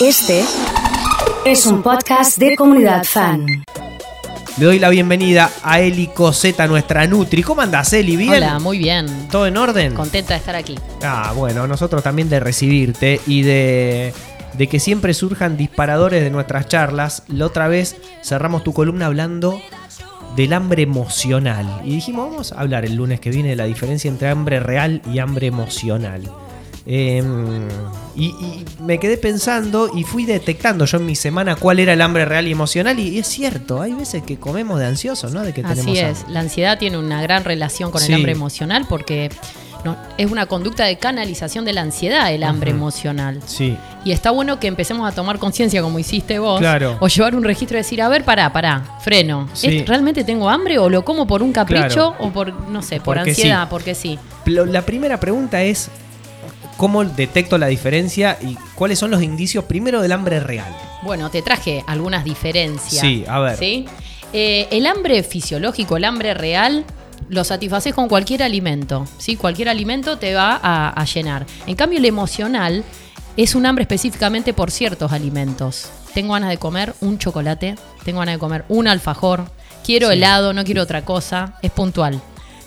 Este es un podcast de comunidad fan. Le doy la bienvenida a Eli Coseta, nuestra Nutri. ¿Cómo andás, Eli? ¿Bien? Hola, muy bien. ¿Todo en orden? Contenta de estar aquí. Ah, bueno, nosotros también de recibirte y de, de que siempre surjan disparadores de nuestras charlas. La otra vez cerramos tu columna hablando del hambre emocional. Y dijimos, vamos a hablar el lunes que viene de la diferencia entre hambre real y hambre emocional. Eh, y, y me quedé pensando y fui detectando yo en mi semana cuál era el hambre real y emocional. Y, y es cierto, hay veces que comemos de ansiosos, ¿no? De que tenemos Así es, hambre. la ansiedad tiene una gran relación con Sí. el hambre emocional porque no, es una conducta de canalización de la ansiedad, el hambre emocional. Sí, Y está bueno que empecemos a tomar conciencia, como hiciste vos, Claro. o llevar un registro y decir, a ver, pará, pará, freno. Sí. ¿Es- ¿Realmente tengo hambre o lo como por un capricho Claro. o por, no sé, por Porque ansiedad? sí. Porque sí. La primera pregunta es, ¿cómo detecto la diferencia y cuáles son los indicios primero del hambre real? Bueno, te traje algunas diferencias. Sí, a ver. ¿Sí? Eh, el hambre fisiológico, el hambre real, lo satisfaces con cualquier alimento. ¿sí? Cualquier alimento te va a, a llenar. En cambio, el emocional es un hambre específicamente por ciertos alimentos. Tengo ganas de comer un chocolate, tengo ganas de comer un alfajor, quiero Sí. helado, no quiero otra cosa, es puntual.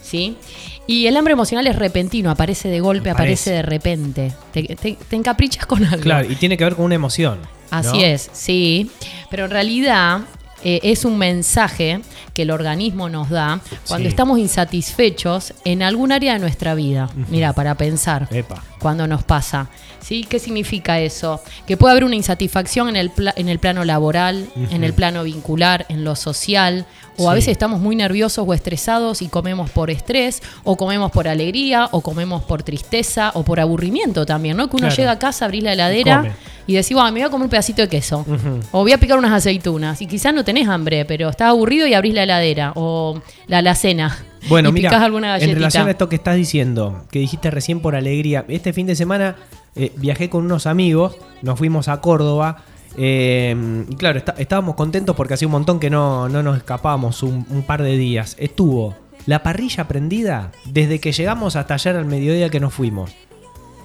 ¿Sí? Y el hambre emocional es repentino, aparece de golpe, Aparece. aparece de repente. Te, te- te encaprichas con algo. Claro, y tiene que ver con una emoción. Así ¿no? es, sí. Pero en realidad eh, es un mensaje que el organismo nos da cuando Sí. estamos insatisfechos en algún área de nuestra vida. Mira, para pensar Epa. cuando nos pasa. ¿Sí? ¿Qué significa eso? Que puede haber una insatisfacción en el, pla- en el plano laboral, en el plano vincular, en lo social, o a veces estamos muy nerviosos o estresados y comemos por estrés, o comemos por alegría, o comemos por tristeza, o por aburrimiento también, ¿no? Que uno Claro. llega a casa, abrís la heladera y decís, "Bueno, me voy a comer un pedacito de queso, o voy a picar unas aceitunas, y quizás no tenés hambre, pero estás aburrido y abrís la heladera, o la alacena. Bueno, y mira, picás alguna galletita. en relación a esto que estás diciendo, que dijiste recién por alegría, este fin de semana eh, viajé con unos amigos, nos fuimos a Córdoba. eh, y claro, está- estábamos contentos porque hacía un montón que no, no nos escapábamos un, un par de días. Estuvo la parrilla prendida desde que llegamos hasta ayer al mediodía que nos fuimos.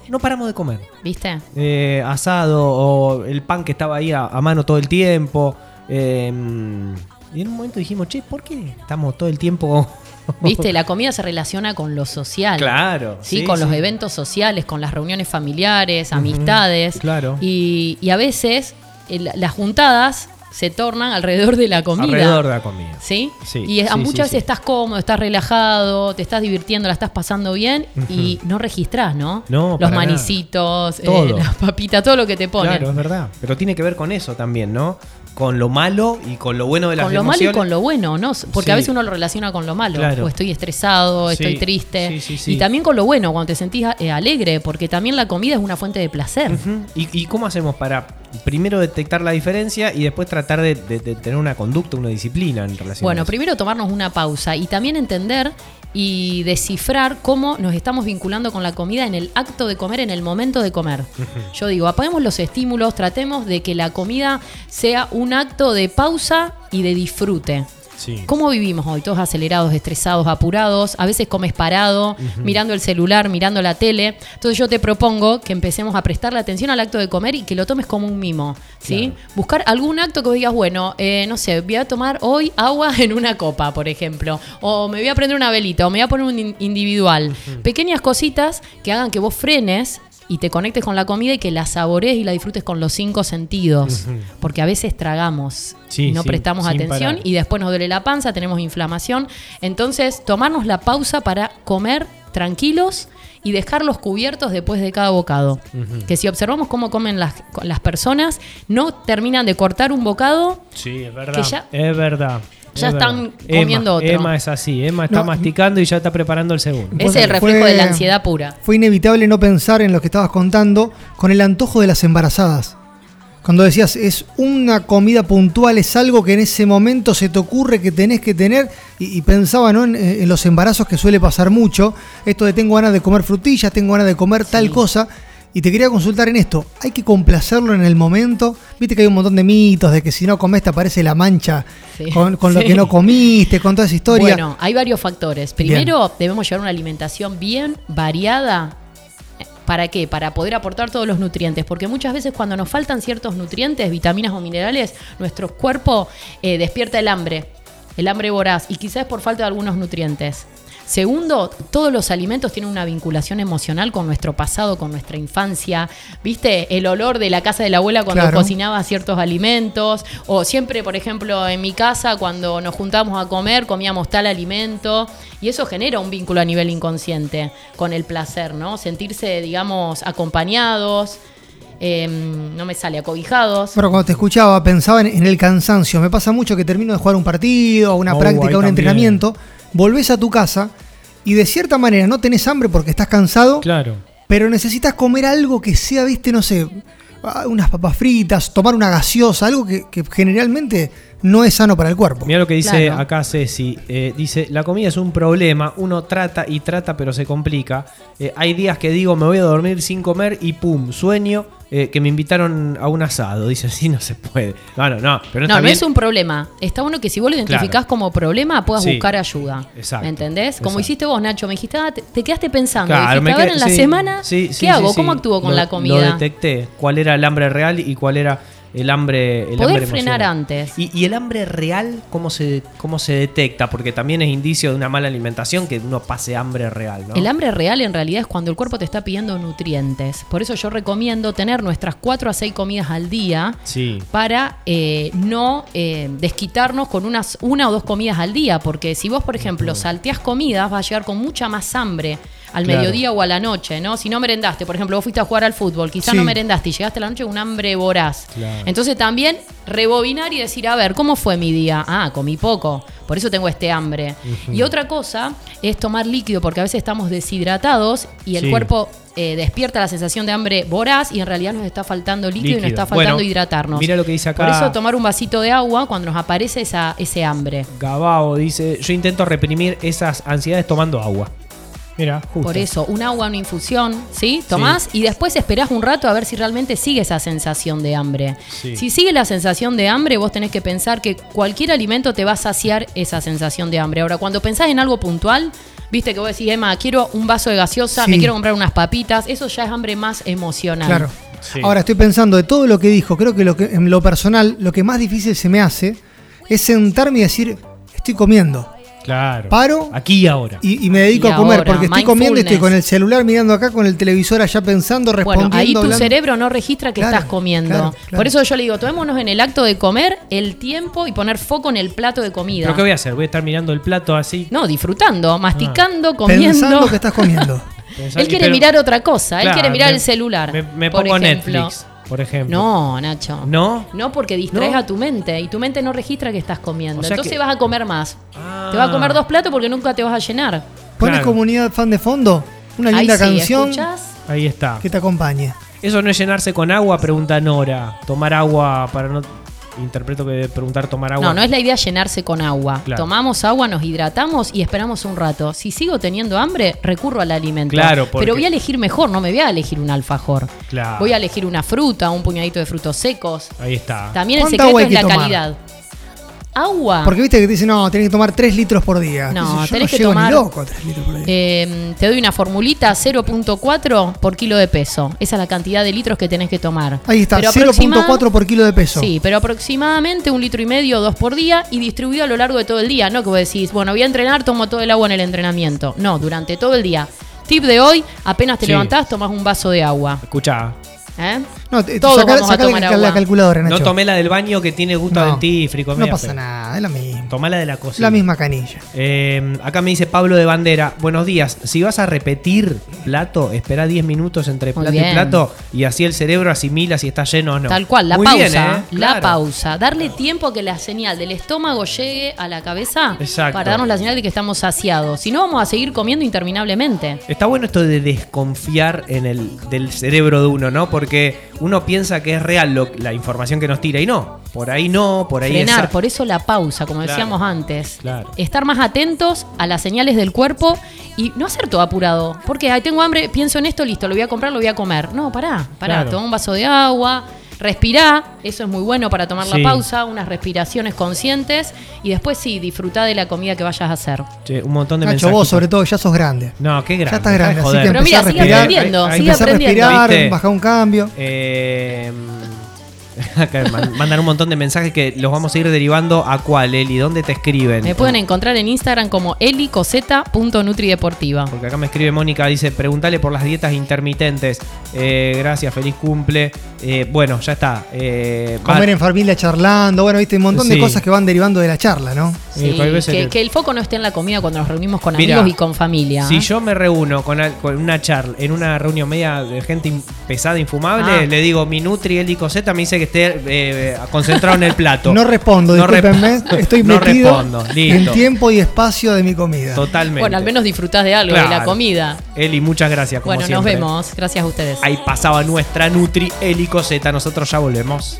No paramos de comer. ¿Viste? Eh, asado o el pan que estaba ahí a, a mano todo el tiempo. eh, y en un momento dijimos, che, ¿por qué estamos todo el tiempo? ¿Viste? La comida se relaciona con lo social. Claro. ¿sí? con los eventos sociales, con las reuniones familiares, amistades. claro. Y, y a veces el- las juntadas se tornan alrededor de la comida. Alrededor de la comida. ¿Sí? Sí, y a sí, muchas sí, veces estás cómodo, estás relajado, te estás divirtiendo, la estás pasando bien y no registrás, ¿no? No, Los manicitos, eh, Todo. las papitas, todo lo que te ponen. Claro, es verdad. Pero tiene que ver con eso también, ¿no? Con lo malo y con lo bueno de las con lo malo y con lo bueno, ¿no? Porque Sí. a veces uno lo relaciona con lo malo. Claro. O estoy estresado, estoy triste. sí, sí, sí. Y también con lo bueno, cuando te sentís eh, alegre, porque también la comida es una fuente de placer. ¿Y, y cómo hacemos para primero detectar la diferencia y después tratar de, de- de tener una conducta, una disciplina en relación Bueno, a eso? primero tomarnos una pausa y también entender y descifrar cómo nos estamos vinculando con la comida en el acto de comer, en el momento de comer. Yo digo, apaguemos los estímulos, tratemos de que la comida sea un acto de pausa y de disfrute. Sí. ¿Cómo vivimos hoy? Todos acelerados, estresados, apurados. A veces comes parado, mirando el celular, mirando la tele. Entonces yo te propongo que empecemos a prestarle atención al acto de comer y que lo tomes como un mimo. ¿sí? Claro. Buscar algún acto que digas, bueno, eh, no sé, voy a tomar hoy agua en una copa, por ejemplo. O me voy a prender una velita, o me voy a poner un in- individual. Pequeñas cositas que hagan que vos frenes y te conectes con la comida y que la sabores y la disfrutes con los cinco sentidos. Porque a veces tragamos Sí, y no sí, prestamos atención parar. y después nos duele la panza, tenemos inflamación. Entonces, tomarnos la pausa para comer tranquilos y dejarlos cubiertos después de cada bocado. Que si observamos cómo comen las, las personas, no terminan de cortar un bocado. Sí, es verdad. Que ya- es verdad. Ya es están verdad. comiendo Emma, otro. Emma es así. Emma está No. masticando y ya está preparando el segundo. Es el Fue- reflejo de la ansiedad pura. Fue inevitable no pensar en lo que estabas contando con el antojo de las embarazadas. Cuando decías, es una comida puntual, es algo que en ese momento se te ocurre que tenés que tener, y, y pensaba ¿no? en, en los embarazos que suele pasar mucho, esto de tengo ganas de comer frutillas, tengo ganas de comer tal cosa, y te quería consultar en esto, ¿hay que complacerlo en el momento? Viste que hay un montón de mitos de que si no comes te aparece la mancha Sí. con, con lo que no comiste, con toda esa historia. Bueno, hay varios factores. Primero, debemos llevar una alimentación bien variada ¿Para qué? Para poder aportar todos los nutrientes. Porque muchas veces cuando nos faltan ciertos nutrientes, vitaminas o minerales, nuestro cuerpo eh, despierta el hambre, el hambre voraz, y quizás por falta de algunos nutrientes. Segundo, todos los alimentos tienen una vinculación emocional con nuestro pasado, con nuestra infancia. ¿Viste? El olor de la casa de la abuela cuando Claro. cocinaba ciertos alimentos. O siempre, por ejemplo, en mi casa, cuando nos juntábamos a comer, comíamos tal alimento. Y eso genera un vínculo a nivel inconsciente con el placer, ¿no? Sentirse, digamos, acompañados. em, no me sale, acobijados. Bueno, cuando te escuchaba pensaba en, en el cansancio. Me pasa mucho que termino de jugar un partido, una Oh, práctica, un también. entrenamiento, volvés a tu casa y de cierta manera no tenés hambre porque estás cansado, Claro. pero necesitas comer algo que sea, viste, no sé, ah, unas papas fritas, tomar una gaseosa, algo que, que generalmente no es sano para el cuerpo. Mira lo que dice Claro. acá Ceci. eh, dice, la comida es un problema, uno trata y trata pero se complica. Eh, hay días que digo, me voy a dormir sin comer y pum, sueño eh, que me invitaron a un asado. Dice, así no se puede. No, no, no. Pero no, No, está no bien. es un problema. Está bueno que si vos lo identificás Claro. como problema, puedas Sí. buscar ayuda. Exacto. ¿Me entendés? Como Exacto. hiciste vos, Nacho. Me dijiste, ah, te, te quedaste pensando. Claro, dijiste, me a ver, en la sí, semana, sí, ¿qué sí, hago? sí, ¿Cómo sí. actúo con Lo- la Lo comida? detecté. ¿Cuál era el hambre real y cuál era el hambre el Poder hambre frenar antes. Y, y el hambre real, ¿cómo se, ¿cómo se detecta? Porque también es indicio de una mala alimentación que uno pase hambre real, ¿no? El hambre real en realidad es cuando el cuerpo te está pidiendo nutrientes. Por eso yo recomiendo tener nuestras 4 a 6 comidas al día Sí. para eh, no eh, desquitarnos con unas una o dos comidas al día. Porque si vos, por ejemplo, salteás comidas, vas a llegar con mucha más hambre al Claro. mediodía o a la noche, ¿no? Si no merendaste, por ejemplo, vos fuiste a jugar al fútbol, quizás Sí. no merendaste y llegaste a la noche con un hambre voraz. Claro. Entonces también rebobinar y decir, a ver, ¿cómo fue mi día? Ah, comí poco, por eso tengo este hambre. Y otra cosa es tomar líquido, porque a veces estamos deshidratados y el Sí. cuerpo eh, despierta la sensación de hambre voraz y en realidad nos está faltando líquido, y nos está faltando Bueno, hidratarnos. mira lo que dice acá. Por eso tomar un vasito de agua cuando nos aparece esa, ese hambre. Gabao dice, yo intento reprimir esas ansiedades tomando agua. Mira, justo. Por eso, un agua, una infusión, ¿sí? Tomás y después esperás un rato a ver si realmente sigue esa sensación de hambre. Sí. Si sigue la sensación de hambre, vos tenés que pensar que cualquier alimento te va a saciar esa sensación de hambre. Ahora, cuando pensás en algo puntual, viste que vos decís, Emma, quiero un vaso de gaseosa, Sí. me quiero comprar unas papitas, eso ya es hambre más emocional. Claro. Sí. Ahora estoy pensando de todo lo que dijo, creo que, lo que en lo personal, lo que más difícil se me hace es sentarme y decir, estoy comiendo. Claro. Paro Aquí y ahora. y, y me dedico Y a comer, ahora, porque estoy comiendo y estoy con el celular mirando acá, con el televisor allá pensando, Bueno, respondiendo. ahí tu hablando. cerebro no registra que Claro, estás comiendo. claro, claro. Por eso yo le digo, tomémonos en el acto de comer el tiempo y poner foco en el plato de comida. ¿Pero qué voy a hacer? Voy a estar mirando el plato así. No, disfrutando, masticando, comiendo. Pensando que estás comiendo. pensando- Él quiere pero- mirar otra cosa, él quiere mirar me- el celular. Me, me por pongo ejemplo. Netflix, por ejemplo. No, Nacho. ¿No? No, porque distraes ¿No? a tu mente y tu mente no registra que estás comiendo. O sea Entonces que- vas a comer más. Ah. Te vas a comer dos platos porque nunca te vas a llenar. Pones Claro. comunidad fan de fondo, una Ahí linda sí, canción ¿escuchás? Ahí está. que te acompañe. Eso no es llenarse con agua, pregunta Nora. Tomar agua para no. Interpreto que preguntar tomar agua. No, no es la idea llenarse con agua. Claro. Tomamos agua, nos hidratamos y esperamos un rato. Si sigo teniendo hambre, recurro al alimento. Claro, porque- Pero voy a elegir mejor, no me voy a elegir un alfajor. Claro. Voy a elegir una fruta, un puñadito de frutos secos. Ahí está. También el ¿Cuánta secreto agua hay es que la tomar? calidad. Agua. Porque viste que te dicen, no, tenés que tomar 3 litros por día. No, yo tenés no que llego tomar- ni loco a 3 litros por día. Eh, te doy una formulita 0.4 por kilo de peso. Esa es la cantidad de litros que tenés que tomar. Ahí está, Pero aproxima- 0.4 por kilo de peso. Sí, pero aproximadamente un litro y medio, dos por día y distribuido a lo largo de todo el día. No que vos decís, bueno, voy a entrenar, tomo todo el agua en el entrenamiento. No, durante todo el día. Tip de hoy, apenas te Sí. levantás, tomás un vaso de agua. Escucha. ¿Eh? No, te, Todos sacá- vamos a sacá la, calculadora, Nacho. No tomé la del baño que tiene gusto No, dentífrico. No media pasa fea. nada, es la misma. Tomá la de la cocina. La misma canilla. Eh, acá me dice Pablo de Bandera, buenos días. Si vas a repetir plato, espera 10 minutos entre plato y plato y así el cerebro asimila si está lleno o no. Tal cual, la Muy pausa. bien, ¿eh? La Claro. pausa. Darle tiempo a que la señal del estómago llegue a la cabeza Exacto. para darnos la señal de que estamos saciados. Si no, vamos a seguir comiendo interminablemente. Está bueno esto de desconfiar en el del cerebro de uno, ¿no? Porque uno piensa que es real lo- la información que nos tira y no. Por ahí no, por ahí Frenar, es- por eso la pausa, como Claro. decíamos antes. Claro. Estar más atentos a las señales del cuerpo y no hacer todo apurado. Porque ay, tengo hambre, pienso en esto, listo, lo voy a comprar, lo voy a comer. No, pará, pará, Claro. toma un vaso de agua, Respirá, eso es muy bueno para tomar Sí. la pausa, unas respiraciones conscientes y después sí, disfrutá de la comida que vayas a hacer. Che, un montón de Nacho, mensajes. vos sobre todo, ya sos grande. No, qué grande. Ya estás grande, así joder. que Pero mira, a sigue respirar. aprendiendo, sigue Empezá a aprendiendo. respirar, bajar un cambio. Eh, acá mandan un montón de mensajes que los vamos a ir derivando a cuál, Eli, ¿dónde te escriben? Me pueden encontrar en Instagram como elicoseta.nutrideportiva. Porque acá me escribe Mónica, dice, pregúntale por las dietas intermitentes. Eh, gracias, feliz cumple. Eh, bueno, ya está. Eh, va- Comer en familia charlando, bueno, viste, un montón Sí. de cosas que van derivando de la charla, ¿no? Sí, Sí, que, el foco no esté en la comida cuando nos reunimos con amigos y con familia. Si ¿eh? yo me reúno con, una charla, en una reunión media de gente pesada, infumable, Ah. le digo, mi Nutri, Eli Coseta me dice que esté eh, concentrado en el plato. No respondo, No discúlpenme, rep- estoy no metido respondo, en tiempo y espacio de mi comida. Totalmente. Bueno, al menos disfrutás de algo, de la comida. Eli, muchas gracias. Como Bueno, siempre. nos vemos. Gracias a ustedes. Ahí pasaba nuestra Nutri, Eli Coseta. Nosotros ya volvemos.